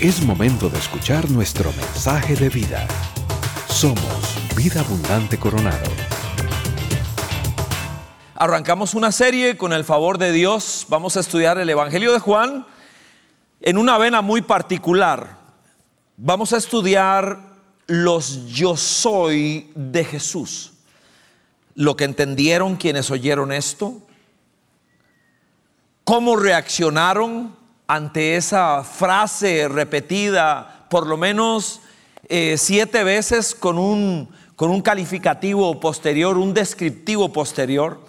Es momento de escuchar nuestro mensaje de vida. Somos Vida Abundante Coronado. Arrancamos una serie con el favor de Dios. Vamos a estudiar el Evangelio de Juan en una vena muy particular. Vamos a estudiar los yo soy de Jesús. Lo que entendieron quienes oyeron esto, cómo reaccionaron ante esa frase repetida por lo menos eh, siete veces con un, con un calificativo posterior, un descriptivo posterior.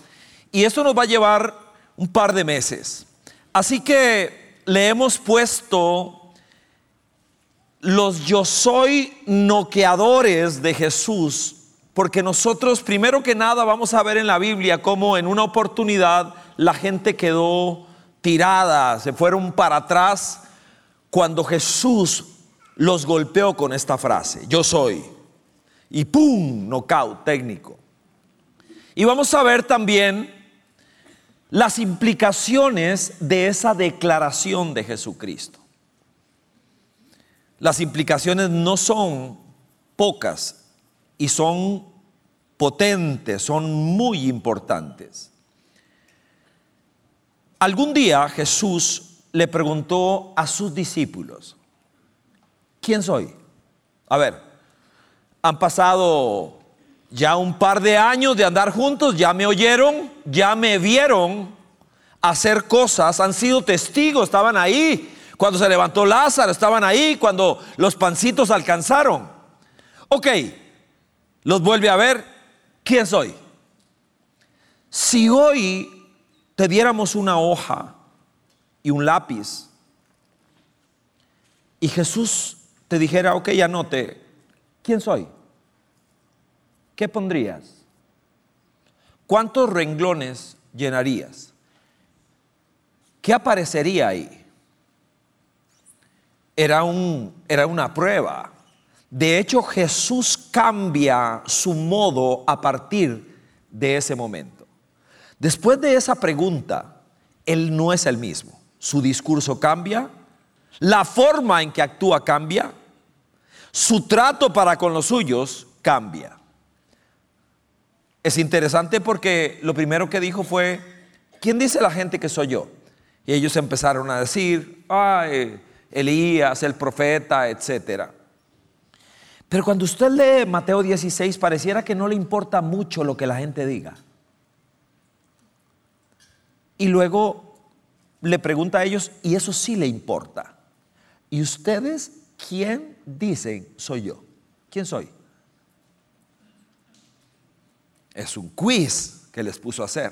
Y eso nos va a llevar un par de meses. Así que le hemos puesto los yo soy noqueadores de Jesús, porque nosotros primero que nada vamos a ver en la Biblia cómo en una oportunidad la gente quedó tirada, se fueron para atrás cuando Jesús los golpeó con esta frase, yo soy. Y ¡pum! Knockout técnico. Y vamos a ver también las implicaciones de esa declaración de Jesucristo. Las implicaciones no son pocas y son potentes, son muy importantes. Algún día Jesús le preguntó a sus discípulos, ¿quién soy? A ver, han pasado ya un par de años de andar juntos, ya me oyeron, ya me vieron hacer cosas, han sido testigos, estaban ahí. Cuando se levantó Lázaro, estaban ahí, cuando los pancitos alcanzaron. Ok, los vuelve a ver, ¿quién soy? Si hoy te diéramos una hoja y un lápiz y Jesús te dijera, ok, anote, ¿quién soy? ¿Qué pondrías? ¿Cuántos renglones llenarías? ¿Qué aparecería ahí? Era, un, era una prueba. De hecho, Jesús cambia su modo a partir de ese momento. Después de esa pregunta, él no es el mismo. Su discurso cambia, la forma en que actúa cambia, su trato para con los suyos cambia. Es interesante porque lo primero que dijo fue, ¿quién dice la gente que soy yo? Y ellos empezaron a decir, ay, Elías, el profeta, etc. Pero cuando usted lee Mateo 16, pareciera que no le importa mucho lo que la gente diga. Y luego le pregunta a ellos, y eso sí le importa. ¿Y ustedes quién dicen soy yo? ¿Quién soy? Es un quiz que les puso a hacer.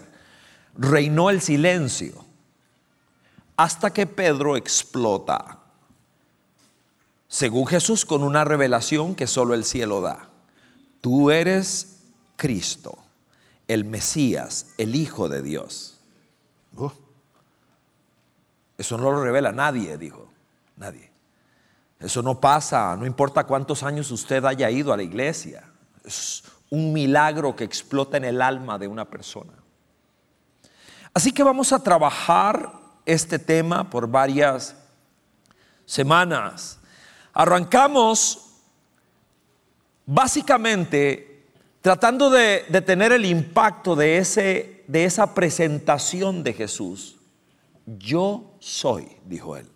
Reinó el silencio hasta que Pedro explota. Según Jesús, con una revelación que solo el cielo da. Tú eres Cristo, el Mesías, el Hijo de Dios. Eso no lo revela nadie, dijo. Nadie. Eso no pasa, no importa cuántos años usted haya ido a la iglesia. Es un milagro que explota en el alma de una persona. Así que vamos a trabajar este tema por varias semanas. Arrancamos básicamente tratando de, tener el impacto de ese de esa presentación de Jesús, yo soy, dijo él.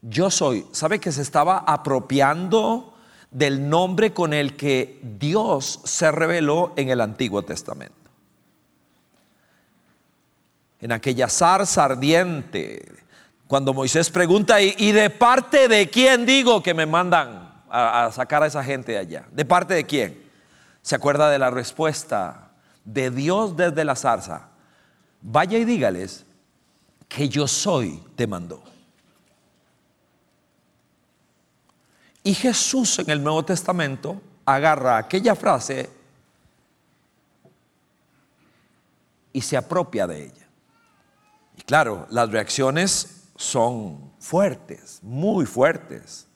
Yo soy. ¿Sabe que se estaba apropiando del nombre con el que Dios se reveló en el Antiguo Testamento? En aquella zarza ardiente, cuando Moisés pregunta, ¿y, de parte de quién digo que me mandan a, a sacar a esa gente de allá? ¿De parte de quién? ¿Se acuerda de la respuesta? De Dios desde la zarza, vaya y dígales que yo soy, te mandó. Y Jesús en el Nuevo Testamento agarra aquella frase y se apropia de ella. Y claro, las reacciones son fuertes, muy fuertes,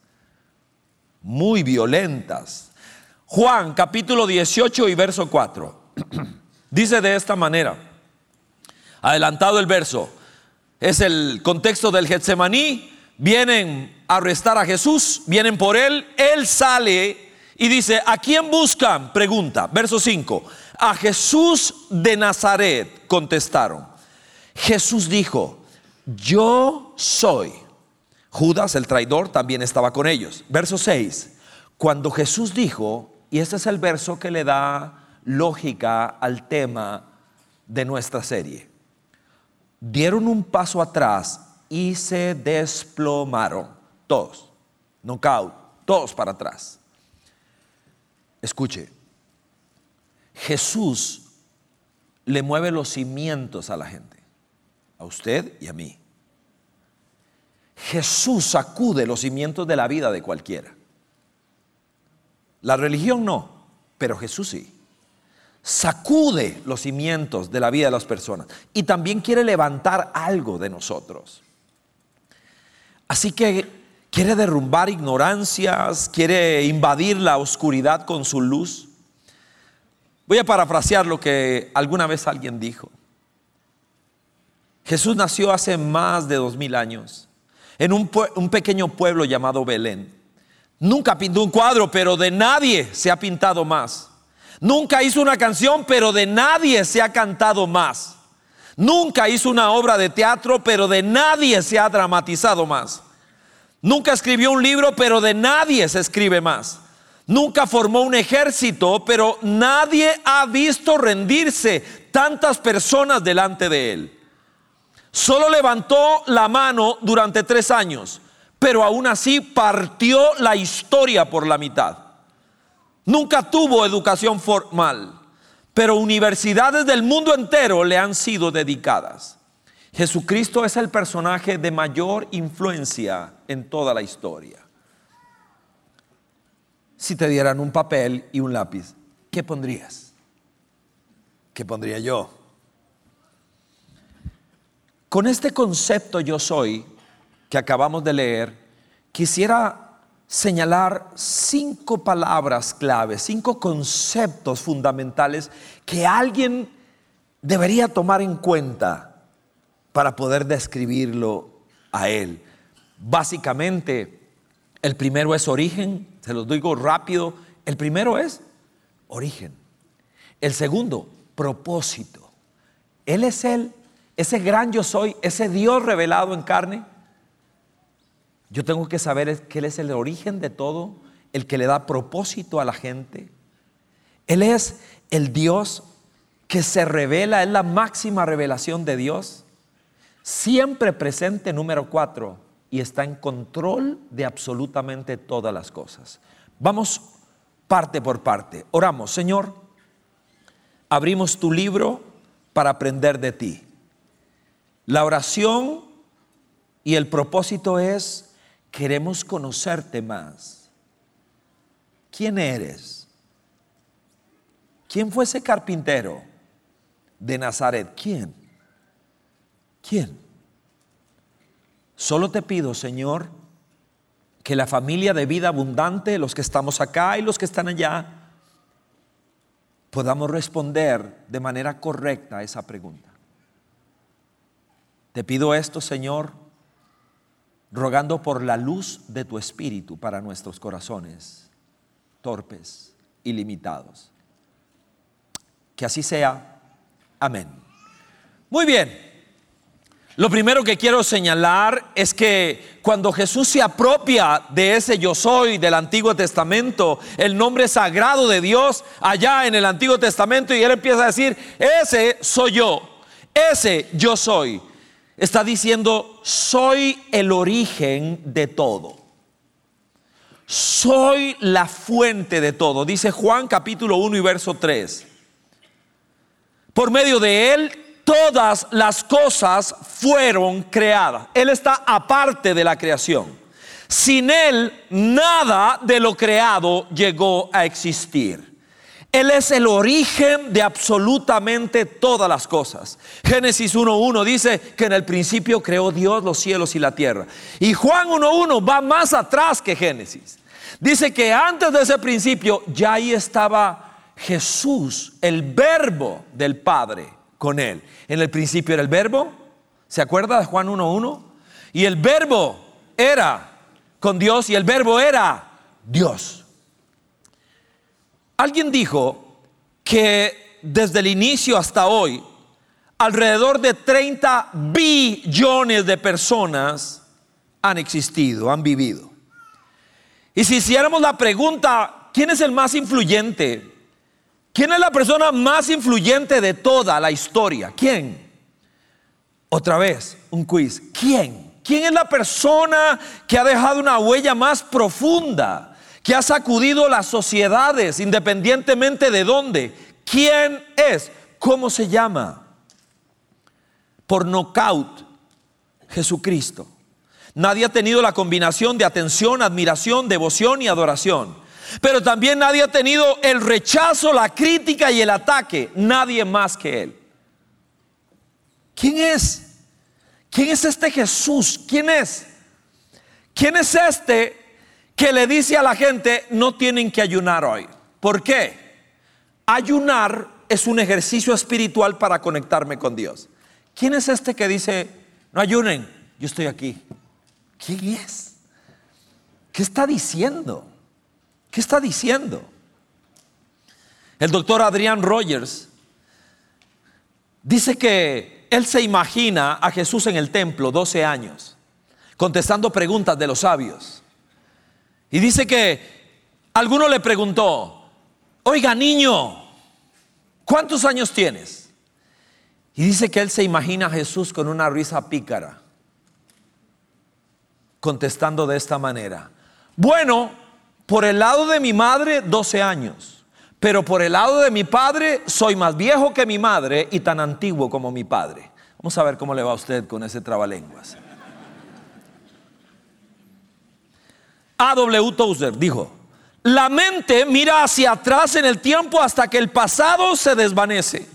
muy violentas. Juan capítulo 18 y verso 4. Dice de esta manera, adelantado el verso, es el contexto del Getsemaní, vienen a arrestar a Jesús, vienen por él, él sale y dice, ¿a quién buscan? Pregunta, verso 5. A Jesús de Nazaret contestaron. Jesús dijo, yo soy. Judas, el traidor, también estaba con ellos. Verso 6. Cuando Jesús dijo, y este es el verso que le da lógica al tema de nuestra serie, dieron un paso atrás y se desplomaron. Todos. Knockout. Todos para atrás. Escuche. Jesús le mueve los cimientos a la gente. A usted y a mí. Jesús sacude los cimientos de la vida de cualquiera. La religión no, pero Jesús sí. Sacude los cimientos de la vida de las personas y también quiere levantar algo de nosotros. Así que quiere derrumbar ignorancias, quiere invadir la oscuridad con su luz. Voy a parafrasear lo que alguna vez alguien dijo. Jesús nació hace más de dos mil años en un, un pequeño pueblo llamado Belén. Nunca pintó un cuadro, pero de nadie se ha pintado más. Nunca hizo una canción, pero de nadie se ha cantado más. Nunca hizo una obra de teatro, pero de nadie se ha dramatizado más. Nunca escribió un libro, pero de nadie se escribe más. Nunca formó un ejército, pero nadie ha visto rendirse tantas personas delante de él. Solo levantó la mano durante tres años, pero aún así partió la historia por la mitad. Nunca tuvo educación formal, pero universidades del mundo entero le han sido dedicadas. Jesucristo es el personaje de mayor influencia en toda la historia. Si te dieran un papel y un lápiz, ¿qué pondrías? ¿Qué pondría yo? Con este concepto yo soy que acabamos de leer, quisiera señalar cinco palabras claves, cinco conceptos fundamentales que alguien debería tomar en cuenta para poder describirlo a él. Básicamente, el primero es origen, se los digo rápido, el primero es origen. El segundo, propósito. Él es el ese gran yo soy, ese Dios revelado en carne, yo tengo que saber que Él es el origen de todo, el que le da propósito a la gente. Él es el Dios que se revela, es la máxima revelación de Dios, siempre presente, número cuatro, y está en control de absolutamente todas las cosas. Vamos parte por parte. Oramos, Señor, abrimos tu libro para aprender de ti. La oración y el propósito es, queremos conocerte más. ¿Quién eres? ¿Quién fue ese carpintero de Nazaret? ¿Quién? ¿Quién? Solo te pido, Señor, que la familia de vida abundante, los que estamos acá y los que están allá, podamos responder de manera correcta a esa pregunta. Te pido esto, Señor, rogando por la luz de tu Espíritu para nuestros corazones, torpes y limitados. Que así sea. Amén. Muy bien. Lo primero que quiero señalar es que cuando Jesús se apropia de ese yo soy del Antiguo Testamento, el nombre sagrado de Dios allá en el Antiguo Testamento, y él empieza a decir, ese soy yo, ese yo soy está diciendo, soy el origen de todo. Soy la fuente de todo. Dice Juan capítulo 1 y verso 3. Por medio de él todas las cosas fueron creadas. Él está aparte de la creación. Sin él nada de lo creado llegó a existir. Él es el origen de absolutamente todas las cosas. Génesis 1.1 dice que en el principio creó Dios los cielos y la tierra. Y Juan 1.1 va más atrás que Génesis. Dice que antes de ese principio ya ahí estaba Jesús, el verbo del Padre, con él. En el principio era el verbo. ¿Se acuerda de Juan 1.1? Y el verbo era con Dios y el verbo era Dios. Alguien dijo que desde el inicio hasta hoy, alrededor de 30 billones de personas han existido, han vivido. Y si hiciéramos la pregunta, ¿quién es el más influyente? ¿Quién es la persona más influyente de toda la historia? ¿Quién? Otra vez, un quiz. ¿Quién? ¿Quién es la persona que ha dejado una huella más profunda? Que ha sacudido las sociedades independientemente de dónde. ¿Quién es? ¿Cómo se llama? por nocaut Jesucristo. Nadie ha tenido la combinación de atención, admiración, devoción y adoración. Pero también nadie ha tenido el rechazo, la crítica y el ataque. Nadie más que Él. ¿Quién es? ¿Quién es este Jesús? ¿Quién es? ¿Quién es este que le dice a la gente no tienen que ayunar hoy? ¿Por qué? Ayunar es un ejercicio espiritual para conectarme con Dios. ¿Quién es este que dice, no ayunen, yo estoy aquí? ¿Quién es? ¿Qué está diciendo? ¿Qué está diciendo? El doctor Adrián Rogers dice que él se imagina a Jesús en el templo 12 años, contestando preguntas de los sabios. Y dice que alguno le preguntó, oiga niño, ¿cuántos años tienes? Y dice que él se imagina a Jesús con una risa pícara, contestando de esta manera. Bueno, por el lado de mi madre, 12 años, pero por el lado de mi padre, soy más viejo que mi madre y tan antiguo como mi padre. Vamos a ver cómo le va a usted con ese trabalenguas. A.W. Tozer dijo, la mente mira hacia atrás en el tiempo hasta que el pasado se desvanece.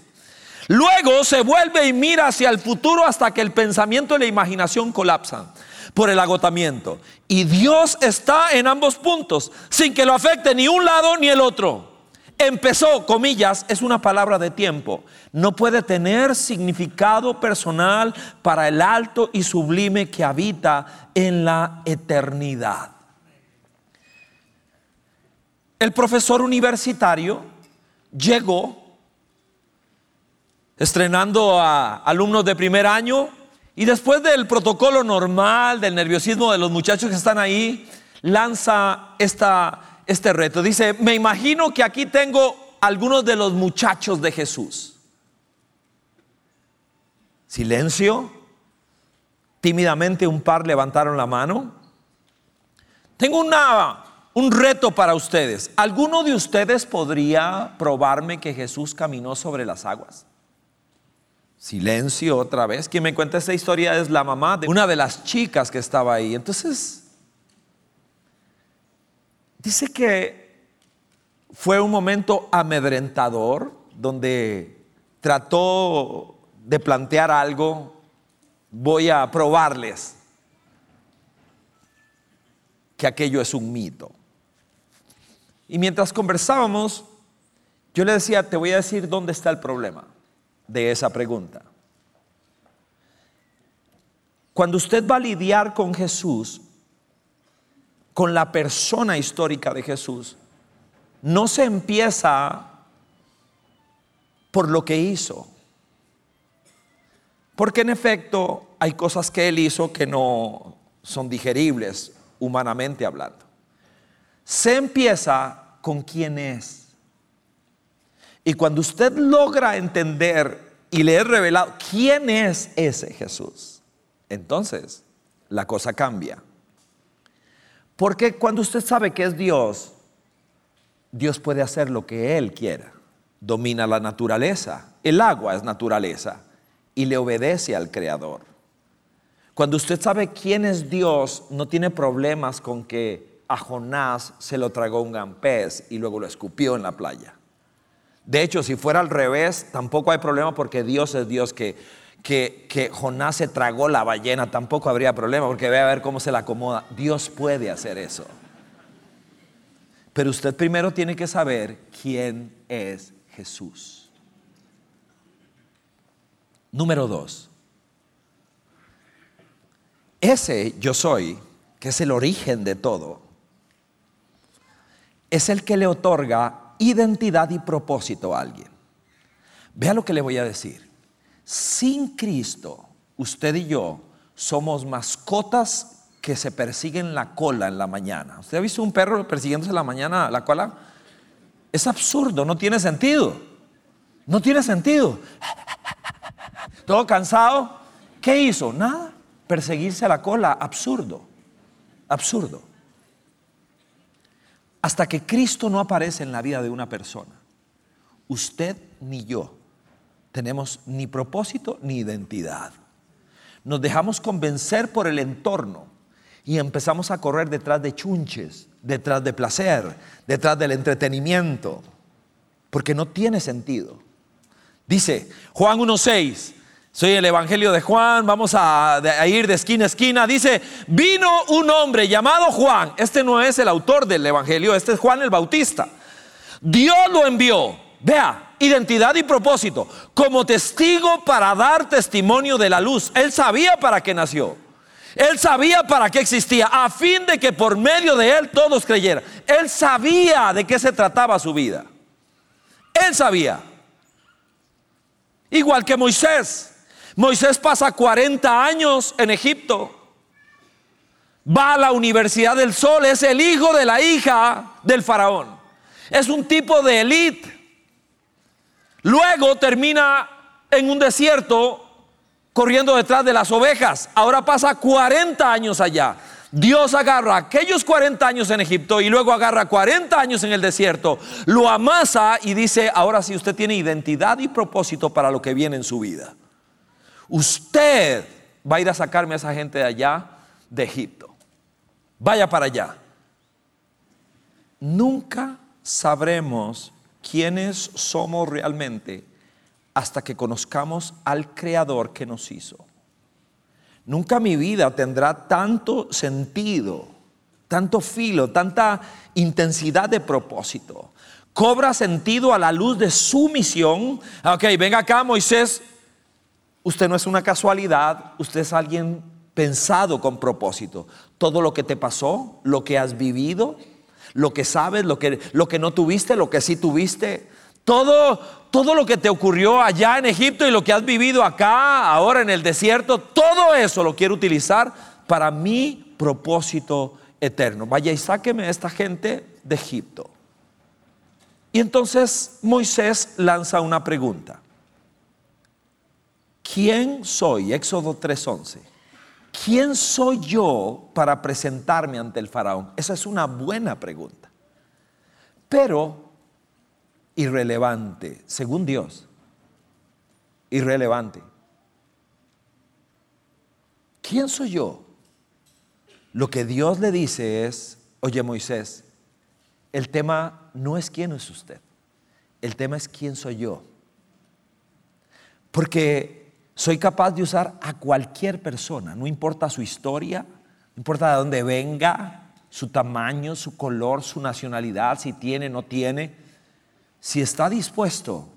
Luego se vuelve y mira hacia el futuro hasta que el pensamiento y la imaginación colapsan por el agotamiento. Y Dios está en ambos puntos, sin que lo afecte ni un lado ni el otro. Empezó, comillas, es una palabra de tiempo. No puede tener significado personal para el alto y sublime que habita en la eternidad. El profesor universitario llegó estrenando a alumnos de primer año y después del protocolo normal, del nerviosismo de los muchachos que están ahí, lanza esta, este reto. Dice, me imagino que aquí tengo algunos de los muchachos de Jesús. Silencio. Tímidamente un par levantaron la mano. Tengo una, un reto para ustedes. ¿Alguno de ustedes podría probarme que Jesús caminó sobre las aguas? Silencio otra vez. Quien me cuenta esta historia es la mamá de una de las chicas que estaba ahí. Entonces, dice que fue un momento amedrentador donde trató de plantear algo. Voy a probarles que aquello es un mito. Y mientras conversábamos, yo le decía, te voy a decir dónde está el problema de esa pregunta. Cuando usted va a lidiar con Jesús, con la persona histórica de Jesús, no se empieza por lo que hizo. Porque en efecto hay cosas que él hizo que no son digeribles humanamente hablando. Se empieza con quién es. Y cuando usted logra entender y le he revelado quién es ese Jesús, entonces la cosa cambia. Porque cuando usted sabe que es Dios, Dios puede hacer lo que Él quiera. Domina la naturaleza. El agua es naturaleza y le obedece al Creador. Cuando usted sabe quién es Dios, no tiene problemas con que a Jonás se lo tragó un gran pez y luego lo escupió en la playa. De hecho, si fuera al revés, tampoco hay problema porque Dios es Dios que, que, Jonás se tragó la ballena, tampoco habría problema porque ve a ver cómo se la acomoda. Dios puede hacer eso. Pero usted primero tiene que saber quién es Jesús. Número dos. Ese yo soy que es el origen de todo, es el que le otorga identidad y propósito a alguien. Vea lo que le voy a decir. Sin Cristo, usted y yo somos mascotas que se persiguen la cola en la mañana. ¿Usted ha visto un perro persiguiéndose la mañana la cola? Es absurdo, no tiene sentido. No tiene sentido. Todo cansado. ¿Qué hizo? Nada. Perseguirse a la cola. Absurdo. Absurdo. Hasta que Cristo no aparece en la vida de una persona, usted ni yo tenemos ni propósito ni identidad. Nos dejamos convencer por el entorno y empezamos a correr detrás de chunches, detrás de placer, detrás del entretenimiento, porque no tiene sentido. Dice Juan 1.6, soy el Evangelio de Juan, vamos a, ir de esquina a esquina. Dice, vino un hombre llamado Juan. Este no es el autor del Evangelio, este es Juan el Bautista. Dios lo envió. Vea, identidad y propósito. Como testigo para dar testimonio de la luz. Él sabía para qué nació. Él sabía para qué existía, a fin de que por medio de él todos creyeran. Él sabía de qué se trataba su vida. Él sabía. Igual que Moisés. Moisés pasa 40 años en Egipto. Va a la Universidad del Sol, es el hijo de la hija del faraón. Es un tipo de élite. Luego termina en un desierto corriendo detrás de las ovejas. Ahora pasa 40 años allá. Dios agarra aquellos 40 años en Egipto y luego agarra 40 años en el desierto, lo amasa y dice, ahora sí usted tiene identidad y propósito para lo que viene en su vida. Usted va a ir a sacarme a esa gente de allá, de Egipto. Vaya para allá. Nunca sabremos quiénes somos realmente hasta que conozcamos al Creador que nos hizo. Nunca mi vida tendrá tanto sentido, tanto filo, tanta intensidad de propósito. Cobra sentido a la luz de su misión. Ok, venga acá Moisés, Usted no es una casualidad, usted es alguien pensado con propósito. Todo lo que te pasó, lo que has vivido, lo que sabes, lo que, lo que no tuviste, lo que sí tuviste, todo, todo lo que te ocurrió allá en Egipto y lo que has vivido acá, ahora en el desierto, todo eso lo quiero utilizar para mi propósito eterno. Vaya y sáqueme a esta gente de Egipto. Y entonces Moisés lanza una pregunta. ¿Quién soy? Éxodo 3:11. ¿Quién soy yo para presentarme ante el faraón? Esa es una buena pregunta, pero irrelevante, según Dios. Irrelevante. ¿Quién soy yo? Lo que Dios le dice es, oye Moisés, el tema no es quién es usted, el tema es quién soy yo. Porque soy capaz de usar a cualquier persona, no importa su historia, no importa de dónde venga, su tamaño, su color, su nacionalidad, si tiene, no tiene. Si está dispuesto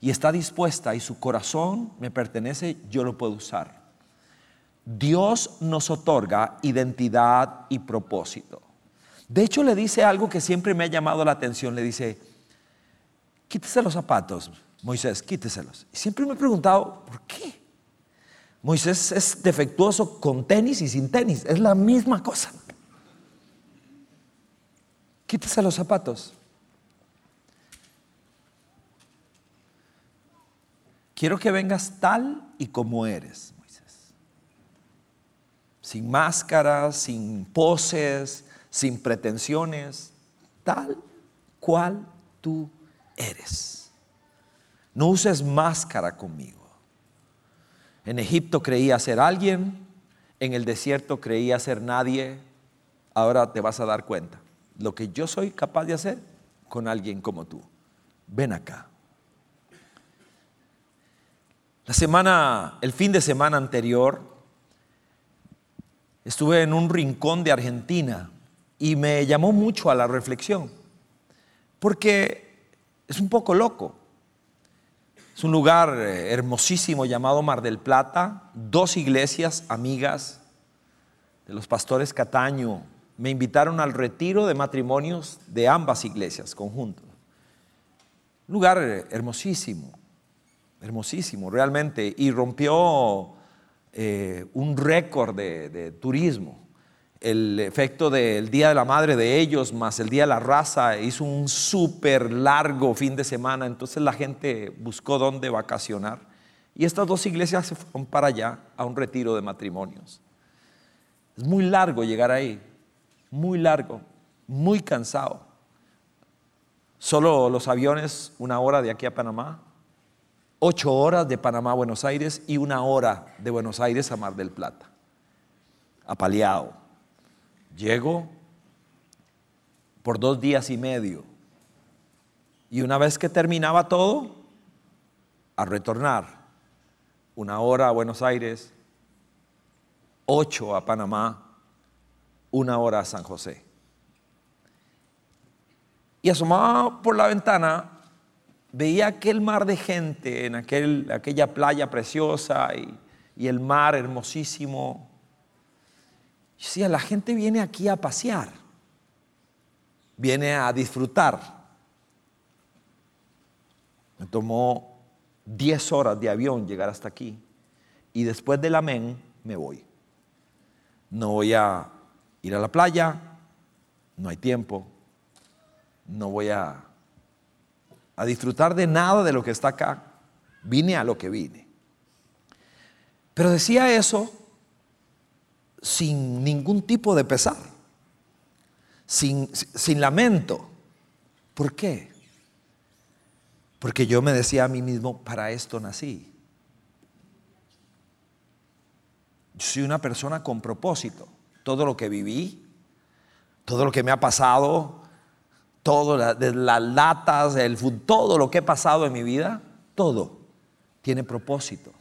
y está dispuesta y su corazón me pertenece, yo lo puedo usar. Dios nos otorga identidad y propósito. De hecho, le dice algo que siempre me ha llamado la atención. Le dice, quítese los zapatos, Moisés, quíteselos. Y siempre me he preguntado, ¿por qué? Moisés es defectuoso con tenis y sin tenis. Es la misma cosa. Quítese los zapatos. Quiero que vengas tal y como eres, Moisés. Sin máscaras, sin poses, sin pretensiones. Tal cual tú eres. No uses máscara conmigo. En Egipto creía ser alguien, en el desierto creía ser nadie. Ahora te vas a dar cuenta. Lo que yo soy capaz de hacer con alguien como tú. Ven acá. La semana, el fin de semana anterior, estuve en un rincón de Argentina y me llamó mucho a la reflexión, porque es un poco loco. Es un lugar eh, hermosísimo llamado Mar del Plata, dos iglesias amigas de los pastores Cataño, me invitaron al retiro de matrimonios de ambas iglesias conjuntos. Lugar hermosísimo, hermosísimo realmente, y rompió eh, un récord de, turismo. El efecto del Día de la Madre de ellos, más el Día de la Raza, hizo un súper largo fin de semana, entonces la gente buscó dónde vacacionar. Y estas dos iglesias se fueron para allá a un retiro de matrimonios. Es muy largo llegar ahí, muy largo, muy cansado. Solo los aviones, una hora de aquí a Panamá, ocho horas de Panamá a Buenos Aires y una hora de Buenos Aires a Mar del Plata. Apaleado. Llego por dos días y medio. Y una vez que terminaba todo, a retornar. Una hora a Buenos Aires, ocho a Panamá, una hora a San José. Y asomaba por la ventana veía aquel mar de gente en aquel, aquella playa preciosa y, y el mar hermosísimo. Y decía, la gente viene aquí a pasear, viene a disfrutar. Me tomó 10 horas de avión llegar hasta aquí y después del amén me voy. No voy a ir a la playa, no hay tiempo, no voy a a disfrutar de nada de lo que está acá. Vine a lo que vine. Pero decía eso sin ningún tipo de pesar, sin, sin lamento. ¿Por qué? Porque yo me decía a mí mismo, para esto nací. Yo soy una persona con propósito. Todo lo que viví, todo lo que me ha pasado, todo, las latas, el todo lo que he pasado en mi vida, todo tiene propósito.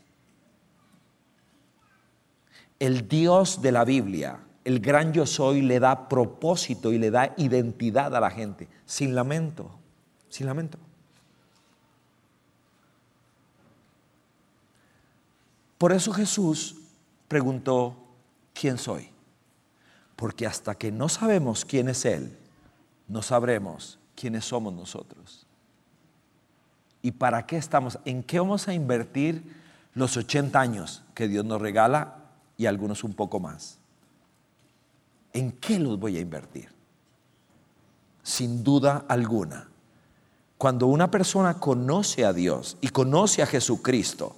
El Dios de la Biblia, el gran yo soy, le da propósito y le da identidad a la gente, sin lamento, sin lamento. Por eso Jesús preguntó, ¿quién soy? Porque hasta que no sabemos quién es Él, no sabremos quiénes somos nosotros. ¿Y para qué estamos? ¿En qué vamos a invertir los 80 años que Dios nos regala y algunos un poco más? ¿En qué los voy a invertir? Sin duda alguna, cuando una persona conoce a Dios y conoce a Jesucristo,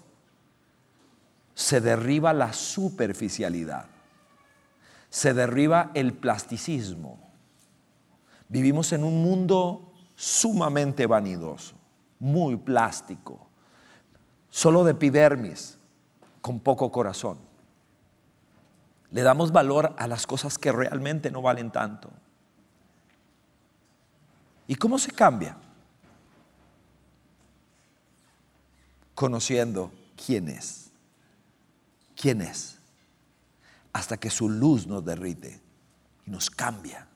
se derriba la superficialidad, se derriba el plasticismo, Vivimos en un mundo sumamente vanidoso, muy plástico, solo de epidermis, con poco corazón. Le damos valor a las cosas que realmente no valen tanto. ¿Y cómo se cambia? Conociendo quién es. ¿Quién es? Hasta que su luz nos derrite y nos cambia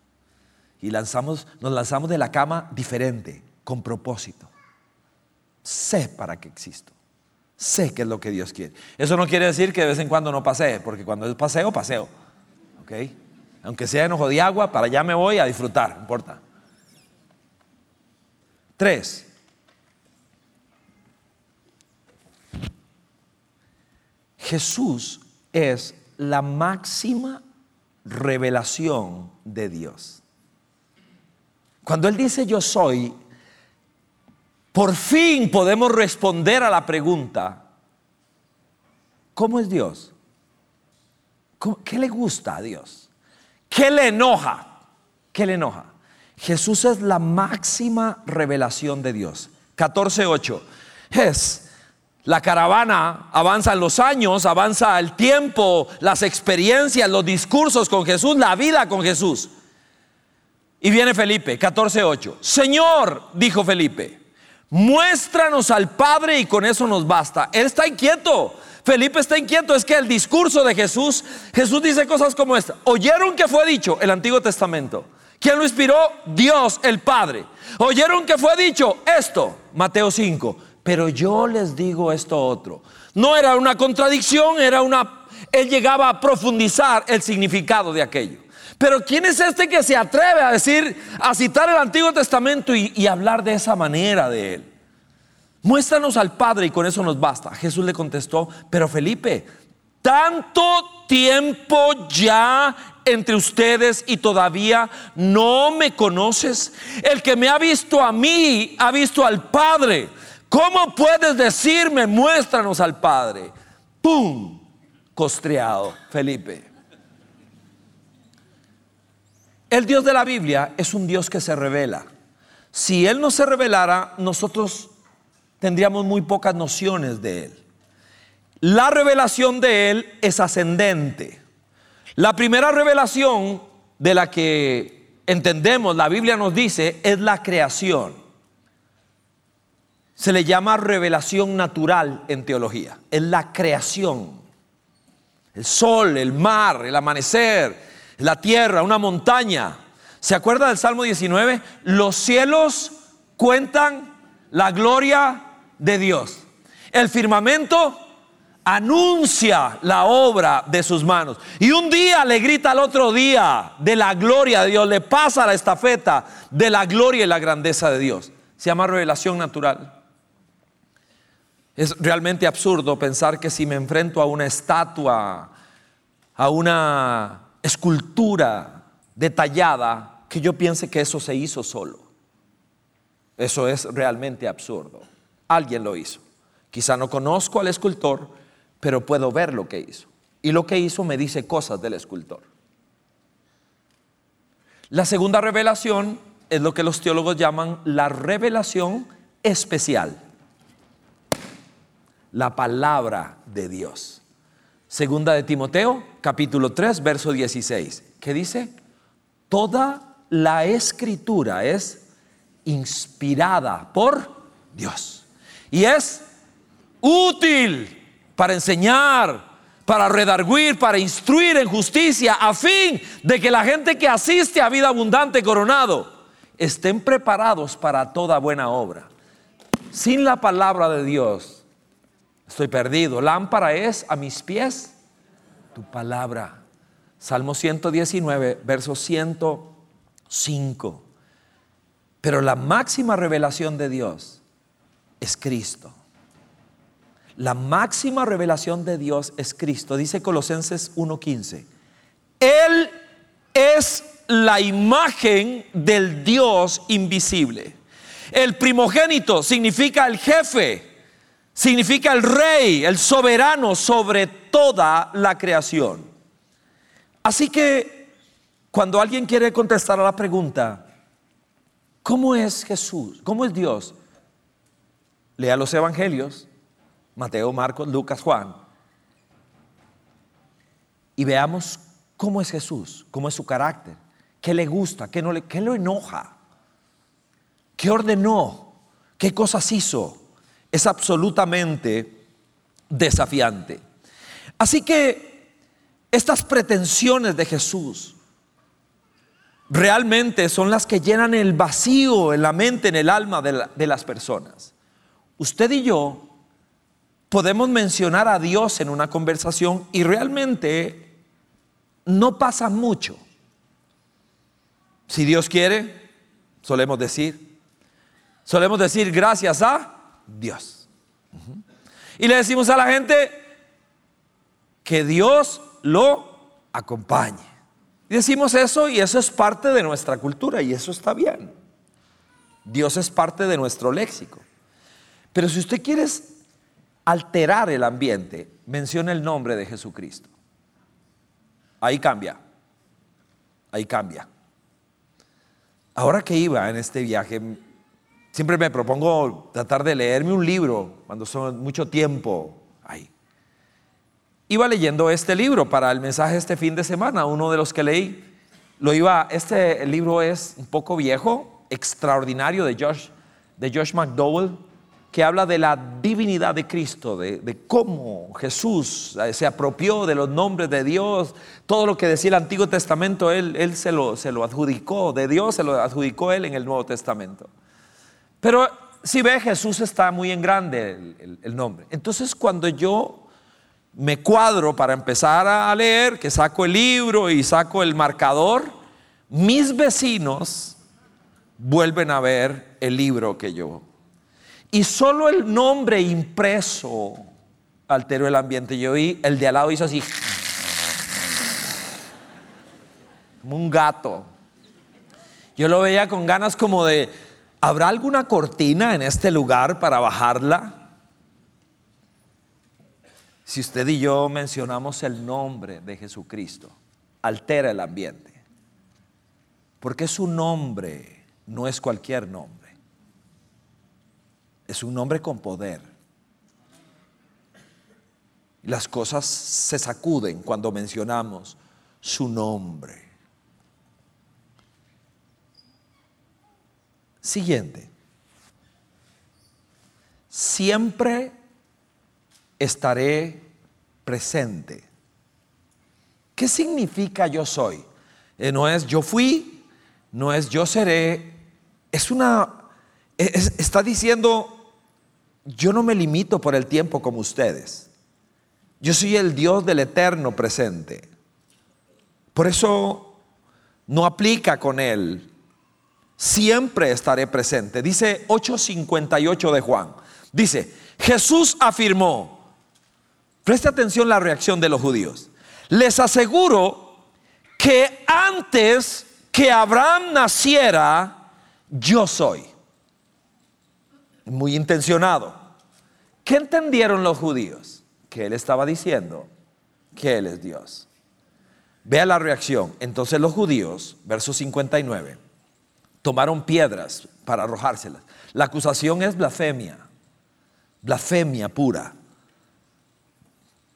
y lanzamos, nos lanzamos de la cama diferente, con propósito. Sé para qué existo. Sé qué es lo que Dios quiere. Eso no quiere decir que de vez en cuando no pasee, porque cuando es paseo, paseo. ¿Ok? Aunque sea enojo de agua, para allá me voy a disfrutar, no importa. Tres. Jesús es la máxima revelación de Dios. Cuando Él dice yo soy, por fin podemos responder a la pregunta, ¿cómo es Dios? ¿Qué le gusta a Dios? ¿Qué le enoja? ¿Qué le enoja? Jesús es la máxima revelación de Dios. 14.8. Es la caravana, avanzan los años, avanza el tiempo, las experiencias, los discursos con Jesús, la vida con Jesús. Y viene Felipe, 14.8. Señor, dijo Felipe, muéstranos al Padre y con eso nos basta. Él está inquieto. Felipe está inquieto. Es que el discurso de Jesús, Jesús dice cosas como esta. ¿Oyeron que fue dicho el Antiguo Testamento? ¿Quién lo inspiró? Dios el Padre. ¿Oyeron que fue dicho esto? Mateo 5. Pero yo les digo esto otro. No era una contradicción, era una él llegaba a profundizar el significado de aquello. Pero ¿quién es este que se atreve a decir, a citar el Antiguo Testamento y, hablar de esa manera de él? Muéstranos al Padre y con eso nos basta. Jesús le contestó, pero Felipe, tanto tiempo ya entre ustedes y todavía no me conoces. El que me ha visto a mí, ha visto al Padre. ¿Cómo puedes decirme, muéstranos al Padre? ¡Pum! Costreado, Felipe. El Dios de la Biblia es un Dios que se revela. Si Él no se revelara, nosotros tendríamos muy pocas nociones de Él. La revelación de Él es ascendente. La primera revelación de la que entendemos, la Biblia nos dice, es la creación. Se le llama revelación natural en teología. Es la creación. El sol, el mar, el amanecer, la tierra, una montaña. ¿Se acuerda del Salmo 19? Los cielos cuentan la gloria de Dios. El firmamento anuncia la obra de sus manos. Y un día le grita al otro día de la gloria de Dios, le pasa la estafeta de la gloria y la grandeza de Dios. Se llama revelación natural. Es realmente absurdo pensar que si me enfrento a una estatua, a una escultura detallada, que yo piense que eso se hizo solo. Eso es realmente absurdo. Alguien lo hizo. Quizá no conozco al escultor, pero puedo ver lo que hizo. Y lo que hizo me dice cosas del escultor. La segunda revelación es lo que los teólogos llaman la revelación especial. La palabra de Dios. Segunda de Timoteo, capítulo 3, verso 16. ¿Qué dice? Toda la escritura es inspirada por Dios y es útil para enseñar, para redarguir, para instruir en justicia, a fin de que la gente que asiste a vida abundante coronado estén preparados para toda buena obra. Sin la palabra de Dios, estoy perdido. Lámpara es a mis pies tu palabra. Salmo 119, verso 105. Pero la máxima revelación de Dios es Cristo. La máxima revelación de Dios es Cristo. Dice Colosenses 1.15. Él es la imagen del Dios invisible. El primogénito significa el jefe, significa el rey, el soberano sobre toda la creación. Así que cuando alguien quiere contestar a la pregunta, ¿cómo es Jesús? ¿Cómo es Dios? Lea los evangelios, Mateo, Marcos, Lucas, Juan, y veamos cómo es Jesús, cómo es su carácter, qué le gusta, qué, no le, qué lo enoja, qué ordenó, qué cosas hizo. Es absolutamente desafiante. Así que estas pretensiones de Jesús realmente son las que llenan el vacío en la mente, en el alma de, las personas. Usted y yo podemos mencionar a Dios en una conversación y realmente no pasa mucho. Si Dios quiere, solemos decir, solemos decir gracias a Dios. Y le decimos a la gente que Dios lo acompañe. Y decimos eso y eso es parte de nuestra cultura y eso está bien. Dios es parte de nuestro léxico. Pero si usted quiere alterar el ambiente, menciona el nombre de Jesucristo. Ahí cambia. Ahí cambia. Ahora que iba en este viaje, siempre me propongo tratar de leerme un libro cuando son mucho tiempo ahí. Iba leyendo este libro para el mensaje este fin de semana, uno de los que leí. Lo iba, este libro es un poco viejo, extraordinario de Josh, de Josh McDowell, que habla de la divinidad de Cristo, de, cómo Jesús se apropió de los nombres de Dios, todo lo que decía el Antiguo Testamento, él, él se, lo, se, lo, adjudicó, de Dios se lo adjudicó él en el Nuevo Testamento. Pero si ve, Jesús está muy en grande el, nombre. Entonces cuando yo me cuadro para empezar a leer, que saco el libro y saco el marcador, mis vecinos vuelven a ver el libro que yo. Y solo el nombre impreso alteró el ambiente. Yo vi, el de al lado hizo así, como un gato. Yo lo veía con ganas como de, ¿habrá alguna cortina en este lugar para bajarla? Si usted y yo mencionamos el nombre de Jesucristo, altera el ambiente. Porque su nombre no es cualquier nombre. Es un nombre con poder. Las cosas se sacuden cuando mencionamos su nombre. Siguiente. Siempre estaré presente. ¿Qué significa yo soy? Eh, no es yo fui, no es yo seré, es una, está diciendo, yo no me limito por el tiempo como ustedes. Yo soy el Dios del eterno presente. Por eso no aplica con él. Siempre estaré presente. Dice 8.58 de Juan. Dice, Jesús afirmó, Preste atención la reacción de los judíos. Les aseguro que antes que Abraham naciera, yo soy. Muy intencionado. ¿Qué entendieron los judíos? Que él estaba diciendo que él es Dios. Vea la reacción. Entonces los judíos, verso 59, tomaron piedras para arrojárselas. La acusación es blasfemia, blasfemia pura.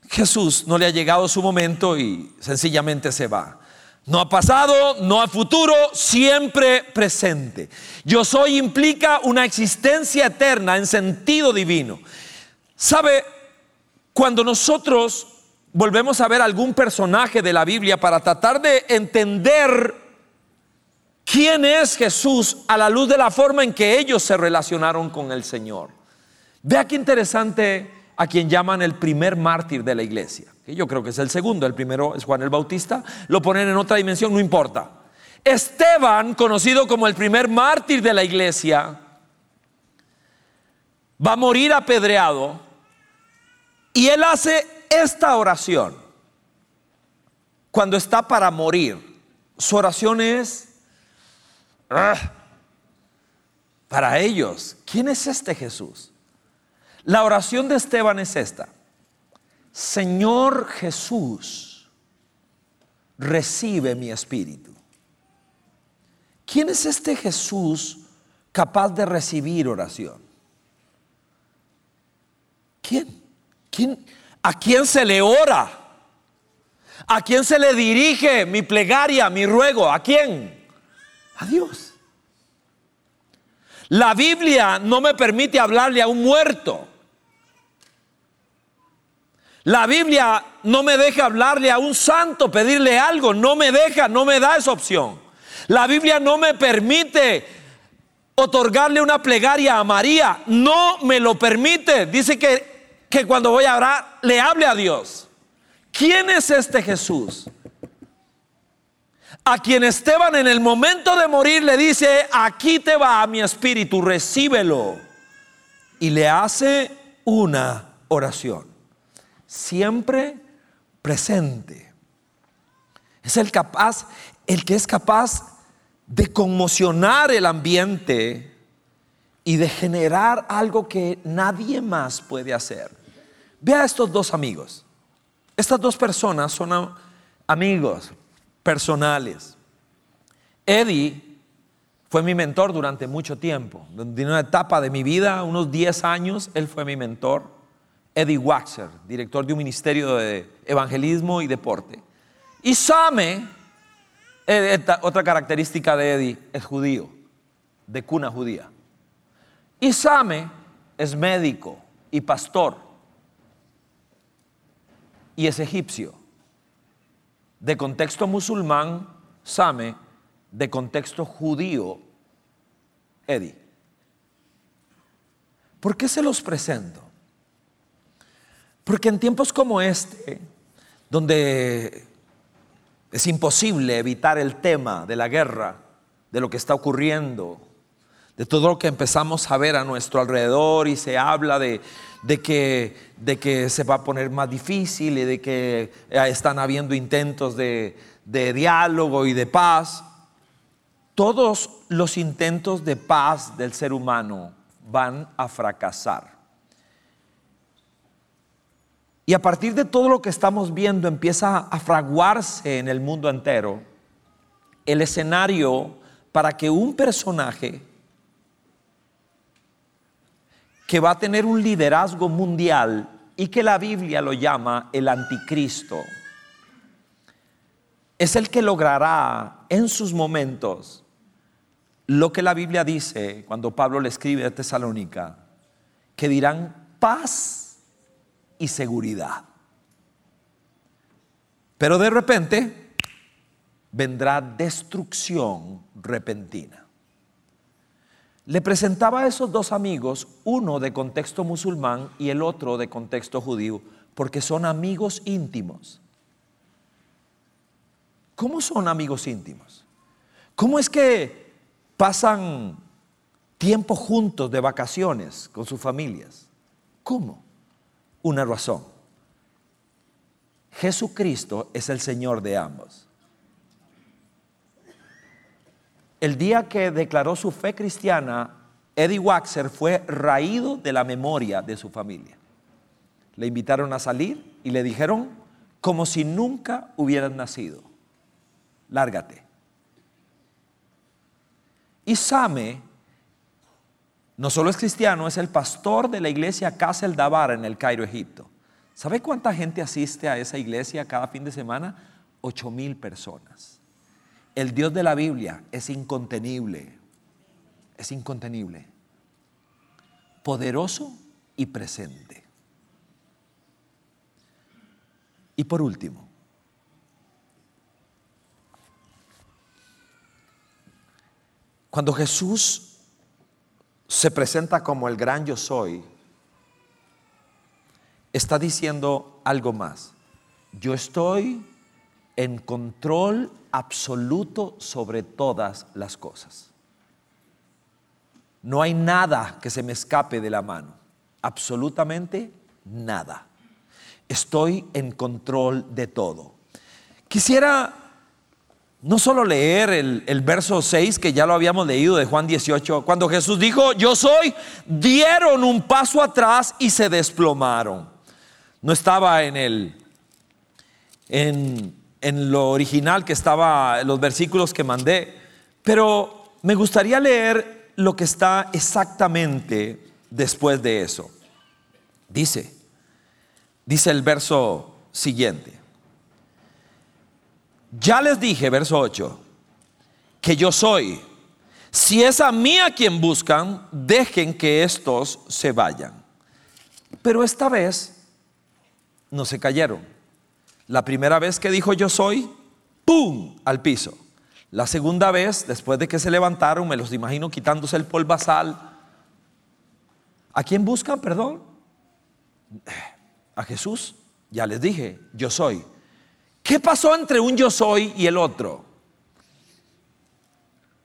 Jesús no le ha llegado su momento y sencillamente se va. No ha pasado, no ha futuro, siempre presente. Yo soy implica una existencia eterna en sentido divino. ¿Sabe? Cuando nosotros volvemos a ver algún personaje de la Biblia para tratar de entender quién es Jesús a la luz de la forma en que ellos se relacionaron con el Señor. Vea qué interesante a quien llaman el primer mártir de la iglesia. Que yo creo que es el segundo, el primero es Juan el Bautista, lo ponen en otra dimensión, no importa. Esteban, conocido como el primer mártir de la iglesia, va a morir apedreado y él hace esta oración cuando está para morir. Su oración es para ellos. ¿Quién es este Jesús? La oración de Esteban es esta. Señor Jesús, recibe mi espíritu. ¿Quién es este Jesús capaz de recibir oración? ¿Quién? ¿Quién? ¿A quién se le ora? ¿A quién se le dirige mi plegaria, mi ruego? ¿A quién? A Dios. La Biblia no me permite hablarle a un muerto. La Biblia no me deja hablarle a un santo, pedirle algo, no me deja, no me da esa opción. La Biblia no me permite otorgarle una plegaria a María, no me lo permite. Dice que, que cuando voy a orar le hable a Dios. ¿Quién es este Jesús? A quien Esteban en el momento de morir le dice, aquí te va mi espíritu, recíbelo. Y le hace una oración siempre presente. Es el capaz, el que es capaz de conmocionar el ambiente y de generar algo que nadie más puede hacer. Vea a estos dos amigos. Estas dos personas son amigos personales. Eddie fue mi mentor durante mucho tiempo. En una etapa de mi vida, unos 10 años, él fue mi mentor. Eddie Waxer, director de un ministerio de evangelismo y deporte. Y eh, otra característica de Eddie, es judío, de cuna judía. Y es médico y pastor. Y es egipcio. De contexto musulmán, Same, de contexto judío, Eddie. ¿Por qué se los presento? Porque en tiempos como este, donde es imposible evitar el tema de la guerra, de lo que está ocurriendo, de todo lo que empezamos a ver a nuestro alrededor y se habla de, que, de que, se va a poner más difícil y de que eh, están habiendo intentos de, de diálogo y de paz. Todos los intentos de paz del ser humano van a fracasar. Y a partir de todo lo que estamos viendo empieza a fraguarse en el mundo entero el escenario para que un personaje que va a tener un liderazgo mundial y que la Biblia lo llama el anticristo. Es el que logrará en sus momentos lo que la Biblia dice cuando Pablo le escribe a Tesalónica, que dirán paz y seguridad. Pero de repente vendrá destrucción repentina. Le presentaba a esos dos amigos, uno de contexto musulmán y el otro de contexto judío, porque son amigos íntimos. ¿Cómo son amigos íntimos? ¿Cómo es que pasan tiempo juntos de vacaciones con sus familias? ¿Cómo? Una razón. Jesucristo es el Señor de ambos. El día que declaró su fe cristiana, Eddie Waxer fue raído de la memoria de su familia. Le invitaron a salir y le dijeron como si nunca hubieran nacido. Lárgate. Y Same no solo es cristiano, es el pastor de la iglesia Casa el Dabar en el Cairo, Egipto. ¿Sabe cuánta gente asiste a esa iglesia cada fin de semana? Ocho mil personas. El Dios de la Biblia es incontenible, es incontenible, poderoso y presente. Y por último, cuando Jesús se presenta como el gran yo soy, está diciendo algo más. Yo estoy en control absoluto sobre todas las cosas. No hay nada que se me escape de la mano, absolutamente nada. Estoy en control de todo. Quisiera no solo leer el, verso 6, que ya lo habíamos leído de Juan 18, cuando Jesús dijo, yo soy, dieron un paso atrás y se desplomaron. No estaba en el, en en lo original que estaba, los versículos que mandé, pero me gustaría leer lo que está exactamente después de eso. Dice, dice el verso siguiente. Ya les dije, verso 8, que yo soy. Si es a mí a quien buscan, dejen que estos se vayan. Pero esta vez no se cayeron la primera vez que dijo yo soy, ¡pum! al piso. La segunda vez, después de que se levantaron, me los imagino quitándose el polvazal. ¿A quién buscan, perdón? A Jesús. Ya les dije, yo soy. ¿Qué pasó entre un yo soy y el otro?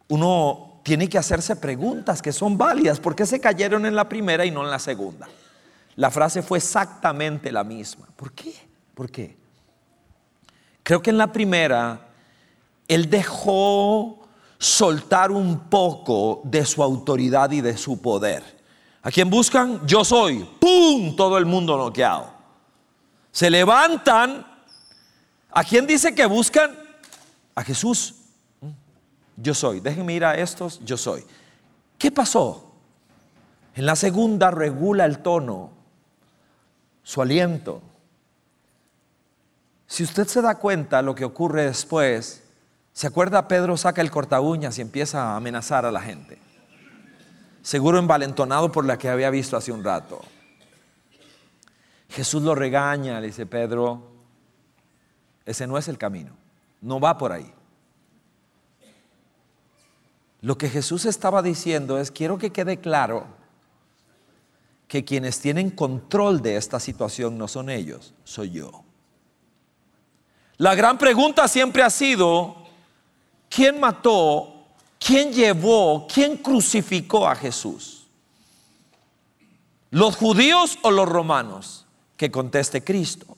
Uno tiene que hacerse preguntas que son válidas. ¿Por qué se cayeron en la primera y no en la segunda? La frase fue exactamente la misma. ¿Por qué? ¿Por qué? Creo que en la primera, él dejó soltar un poco de su autoridad y de su poder. ¿A quién buscan? Yo soy. ¡Pum! Todo el mundo noqueado. Se levantan. ¿A quién dice que buscan? A Jesús. Yo soy. Déjenme ir a estos. Yo soy. ¿Qué pasó? En la segunda regula el tono, su aliento si usted se da cuenta lo que ocurre después, ¿se acuerda? Pedro saca el corta uñas y empieza a amenazar a la gente. Seguro envalentonado por la que había visto hace un rato. Jesús lo regaña, le dice Pedro, ese no es el camino, no va por ahí. Lo que Jesús estaba diciendo es, quiero que quede claro que quienes tienen control de esta situación no son ellos, soy yo. La gran pregunta siempre ha sido, ¿quién mató, quién llevó, quién crucificó a Jesús? ¿Los judíos o los romanos? Que conteste Cristo.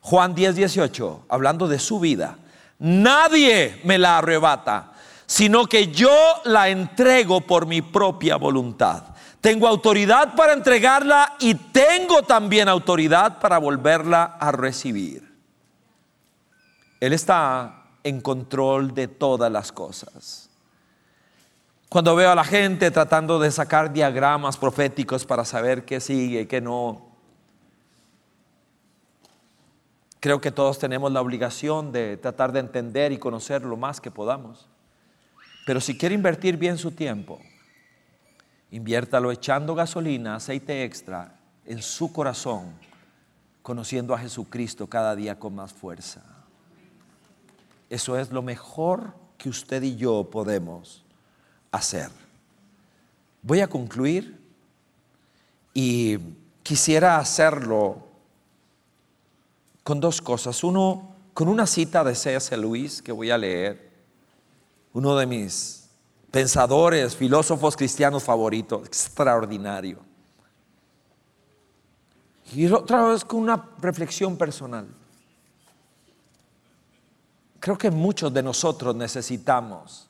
Juan 10, 18, hablando de su vida, nadie me la arrebata, sino que yo la entrego por mi propia voluntad. Tengo autoridad para entregarla y tengo también autoridad para volverla a recibir. Él está en control de todas las cosas. Cuando veo a la gente tratando de sacar diagramas proféticos para saber qué sigue, qué no, creo que todos tenemos la obligación de tratar de entender y conocer lo más que podamos. Pero si quiere invertir bien su tiempo, inviértalo echando gasolina, aceite extra en su corazón, conociendo a Jesucristo cada día con más fuerza. Eso es lo mejor que usted y yo podemos hacer. Voy a concluir y quisiera hacerlo con dos cosas. Uno, con una cita de C.S. Luis que voy a leer, uno de mis pensadores, filósofos cristianos favoritos, extraordinario. Y otra vez con una reflexión personal. Creo que muchos de nosotros necesitamos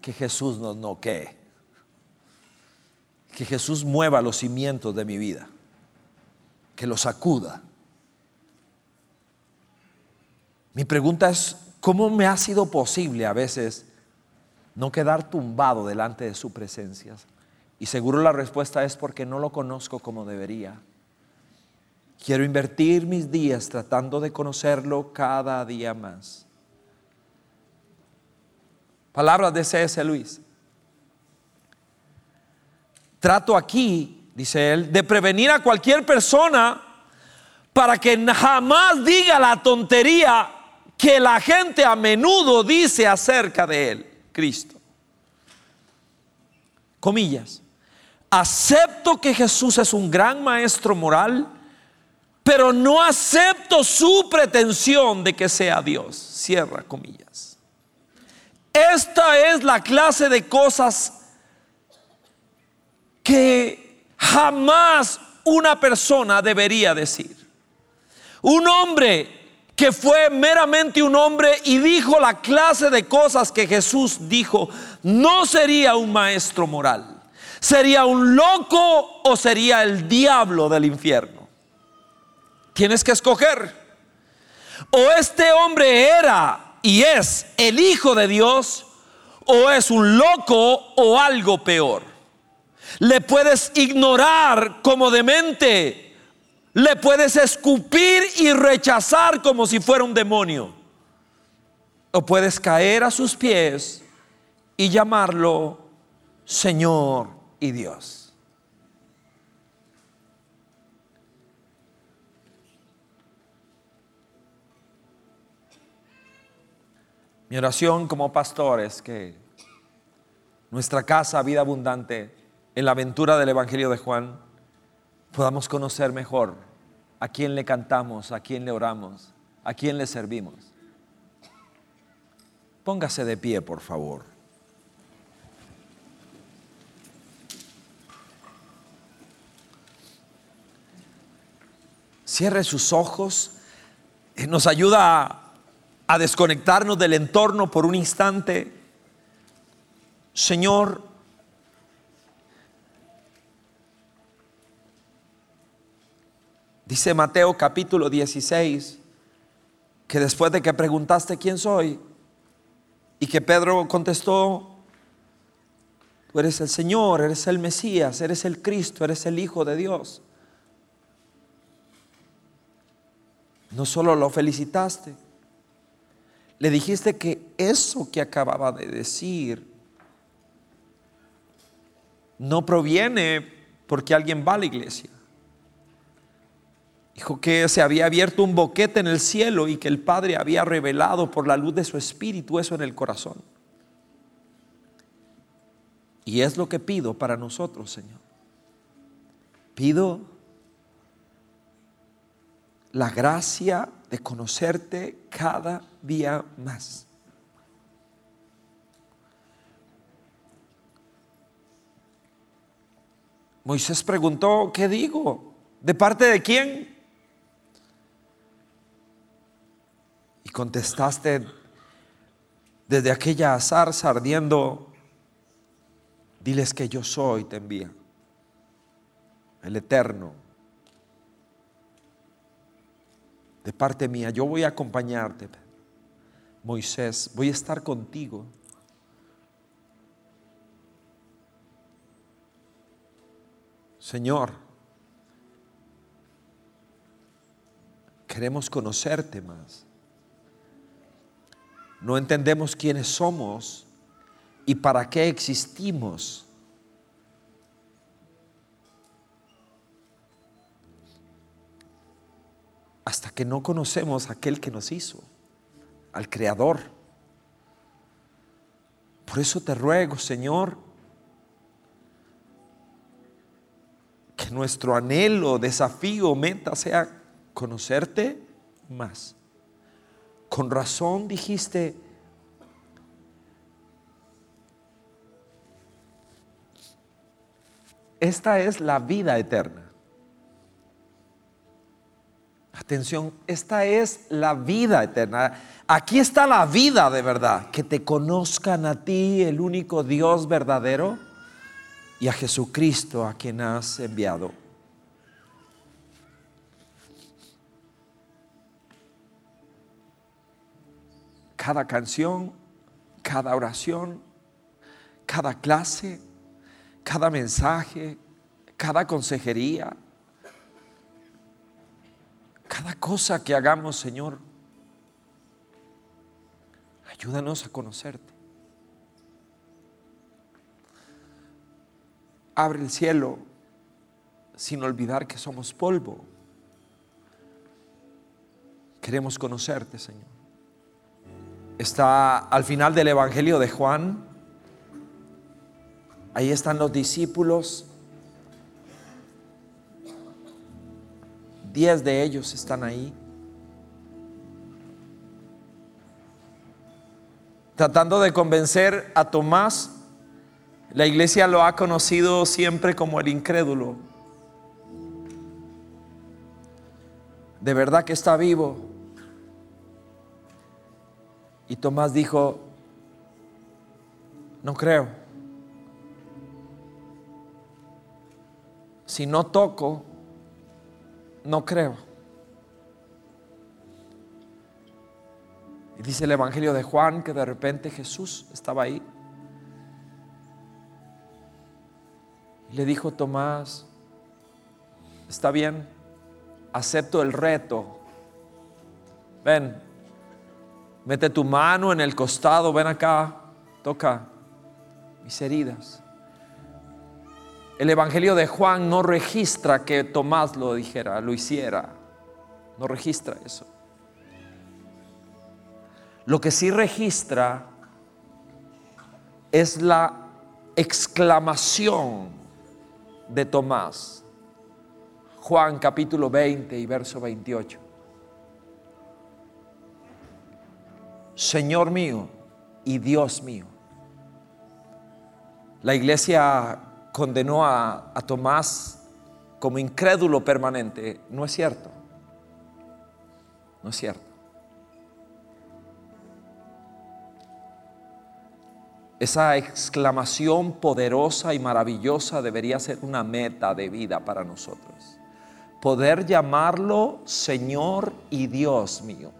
que Jesús nos noquee, que Jesús mueva los cimientos de mi vida, que los sacuda. Mi pregunta es, ¿cómo me ha sido posible a veces no quedar tumbado delante de su presencia? Y seguro la respuesta es porque no lo conozco como debería. Quiero invertir mis días tratando de conocerlo cada día más. Palabras de C.S. Luis. Trato aquí, dice él, de prevenir a cualquier persona para que jamás diga la tontería que la gente a menudo dice acerca de él, Cristo. Comillas. Acepto que Jesús es un gran maestro moral pero no acepto su pretensión de que sea Dios. Cierra comillas. Esta es la clase de cosas que jamás una persona debería decir. Un hombre que fue meramente un hombre y dijo la clase de cosas que Jesús dijo, no sería un maestro moral. ¿Sería un loco o sería el diablo del infierno? Tienes que escoger. O este hombre era y es el Hijo de Dios, o es un loco o algo peor. Le puedes ignorar como demente, le puedes escupir y rechazar como si fuera un demonio. O puedes caer a sus pies y llamarlo Señor y Dios. Mi oración como pastor es que nuestra casa, vida abundante, en la aventura del Evangelio de Juan, podamos conocer mejor a quién le cantamos, a quién le oramos, a quién le servimos. Póngase de pie, por favor. Cierre sus ojos. Nos ayuda a a desconectarnos del entorno por un instante. Señor, dice Mateo capítulo 16, que después de que preguntaste quién soy, y que Pedro contestó, tú eres el Señor, eres el Mesías, eres el Cristo, eres el Hijo de Dios. No solo lo felicitaste, le dijiste que eso que acababa de decir no proviene porque alguien va a la iglesia. Dijo que se había abierto un boquete en el cielo y que el Padre había revelado por la luz de su espíritu eso en el corazón. Y es lo que pido para nosotros, Señor. pido la gracia de conocerte cada día más. Moisés preguntó, ¿qué digo? ¿De parte de quién? Y contestaste desde aquella zarza ardiendo, diles que yo soy, te envía, el eterno. De parte mía, yo voy a acompañarte, Moisés, voy a estar contigo. Señor, queremos conocerte más. No entendemos quiénes somos y para qué existimos. Hasta que no conocemos a aquel que nos hizo, al Creador. Por eso te ruego, Señor, que nuestro anhelo, desafío, meta sea conocerte más. Con razón dijiste, esta es la vida eterna. Atención, esta es la vida eterna. Aquí está la vida de verdad, que te conozcan a ti, el único Dios verdadero y a Jesucristo a quien has enviado. Cada canción, cada oración, cada clase, cada mensaje, cada consejería, cada cosa que hagamos, Señor, ayúdanos a conocerte. abre el cielo sin olvidar que somos polvo. Queremos conocerte, Señor. Está al final del Evangelio de Juan. Ahí están los discípulos. Diez de ellos están ahí. Tratando de convencer a Tomás la iglesia lo ha conocido siempre como el incrédulo. De verdad que está vivo. Y Tomás dijo, no creo. Si no toco, no creo. Y dice el Evangelio de Juan que de repente Jesús estaba ahí le dijo Tomás, está bien, acepto el reto. Ven, mete tu mano en el costado, ven acá, toca mis heridas. El Evangelio de Juan no registra que Tomás lo dijera, lo hiciera. No registra eso. Lo que sí registra es la exclamación de Tomás. Juan capítulo 20 y verso 28. Señor mío y Dios mío. La iglesia condenó a, a Tomás como incrédulo permanente. No es cierto. No es cierto. Esa exclamación poderosa y maravillosa debería ser una meta de vida para nosotros. Poder llamarlo Señor y Dios mío.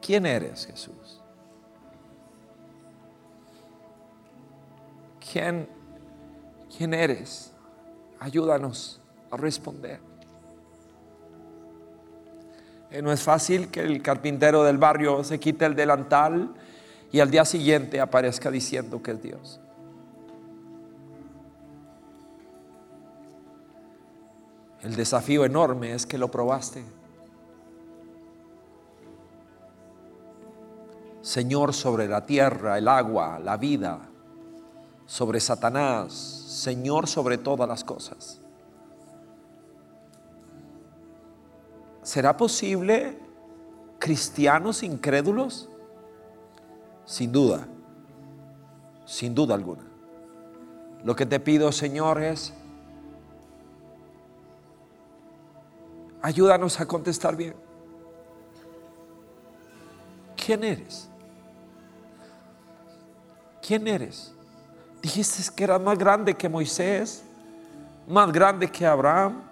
¿Quién eres, Jesús? ¿Quién, quién eres? Ayúdanos a responder. Eh, no es fácil que el carpintero del barrio se quite el delantal y al día siguiente aparezca diciendo que es Dios. El desafío enorme es que lo probaste. Señor sobre la tierra, el agua, la vida, sobre Satanás, Señor sobre todas las cosas. ¿Será posible cristianos incrédulos? Sin duda, sin duda alguna. Lo que te pido, Señor, es ayúdanos a contestar bien. ¿Quién eres? ¿Quién eres? Dijiste que eras más grande que Moisés, más grande que Abraham,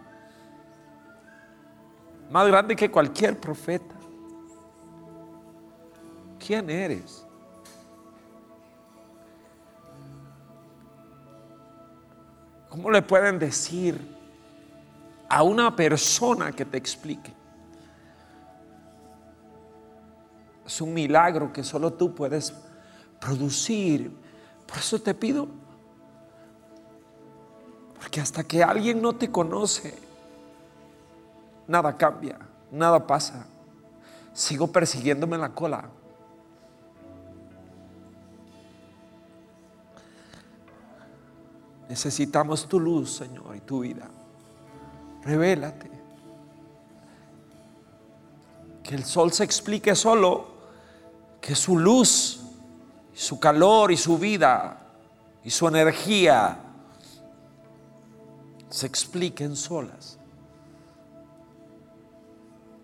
más grande que cualquier profeta. ¿Quién eres? ¿Cómo le pueden decir a una persona que te explique? Es un milagro que solo tú puedes producir. Por eso te pido, porque hasta que alguien no te conoce, nada cambia, nada pasa. Sigo persiguiéndome la cola. Necesitamos tu luz, Señor, y tu vida. Revélate. Que el sol se explique solo, que su luz, su calor y su vida y su energía se expliquen solas.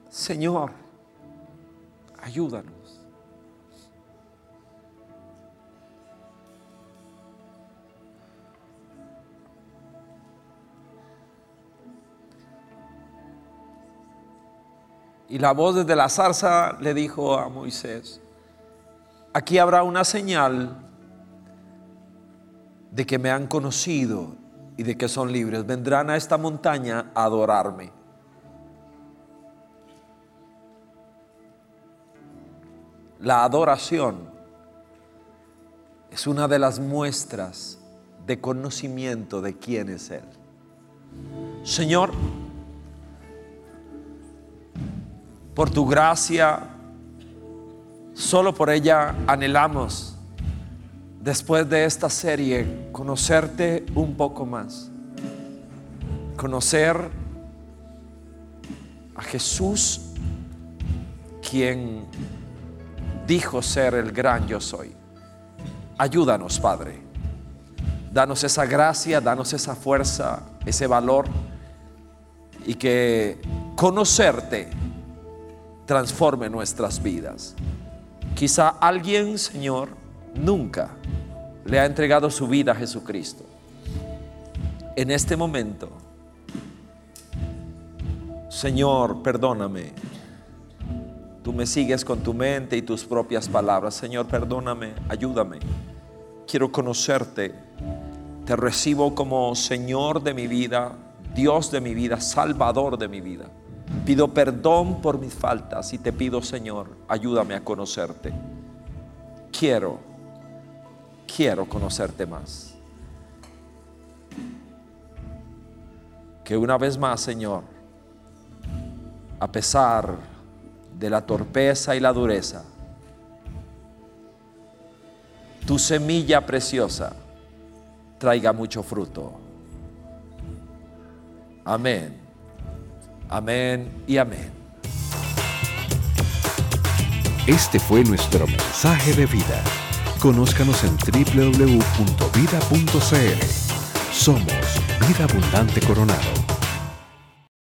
Señor, ayúdanos. Y la voz desde la zarza le dijo a Moisés, aquí habrá una señal de que me han conocido y de que son libres. Vendrán a esta montaña a adorarme. La adoración es una de las muestras de conocimiento de quién es Él. Señor, por tu gracia, solo por ella anhelamos, después de esta serie, conocerte un poco más. Conocer a Jesús, quien dijo ser el gran yo soy. Ayúdanos, Padre. Danos esa gracia, danos esa fuerza, ese valor y que conocerte transforme nuestras vidas. Quizá alguien, Señor, nunca le ha entregado su vida a Jesucristo. En este momento, Señor, perdóname. Tú me sigues con tu mente y tus propias palabras. Señor, perdóname, ayúdame. Quiero conocerte. Te recibo como Señor de mi vida, Dios de mi vida, Salvador de mi vida. Pido perdón por mis faltas y te pido, Señor, ayúdame a conocerte. Quiero, quiero conocerte más. Que una vez más, Señor, a pesar de la torpeza y la dureza, tu semilla preciosa traiga mucho fruto. Amén. Amén y amén. Este fue nuestro mensaje de vida. Conózcanos en www.vida.cl. Somos Vida Abundante Coronado.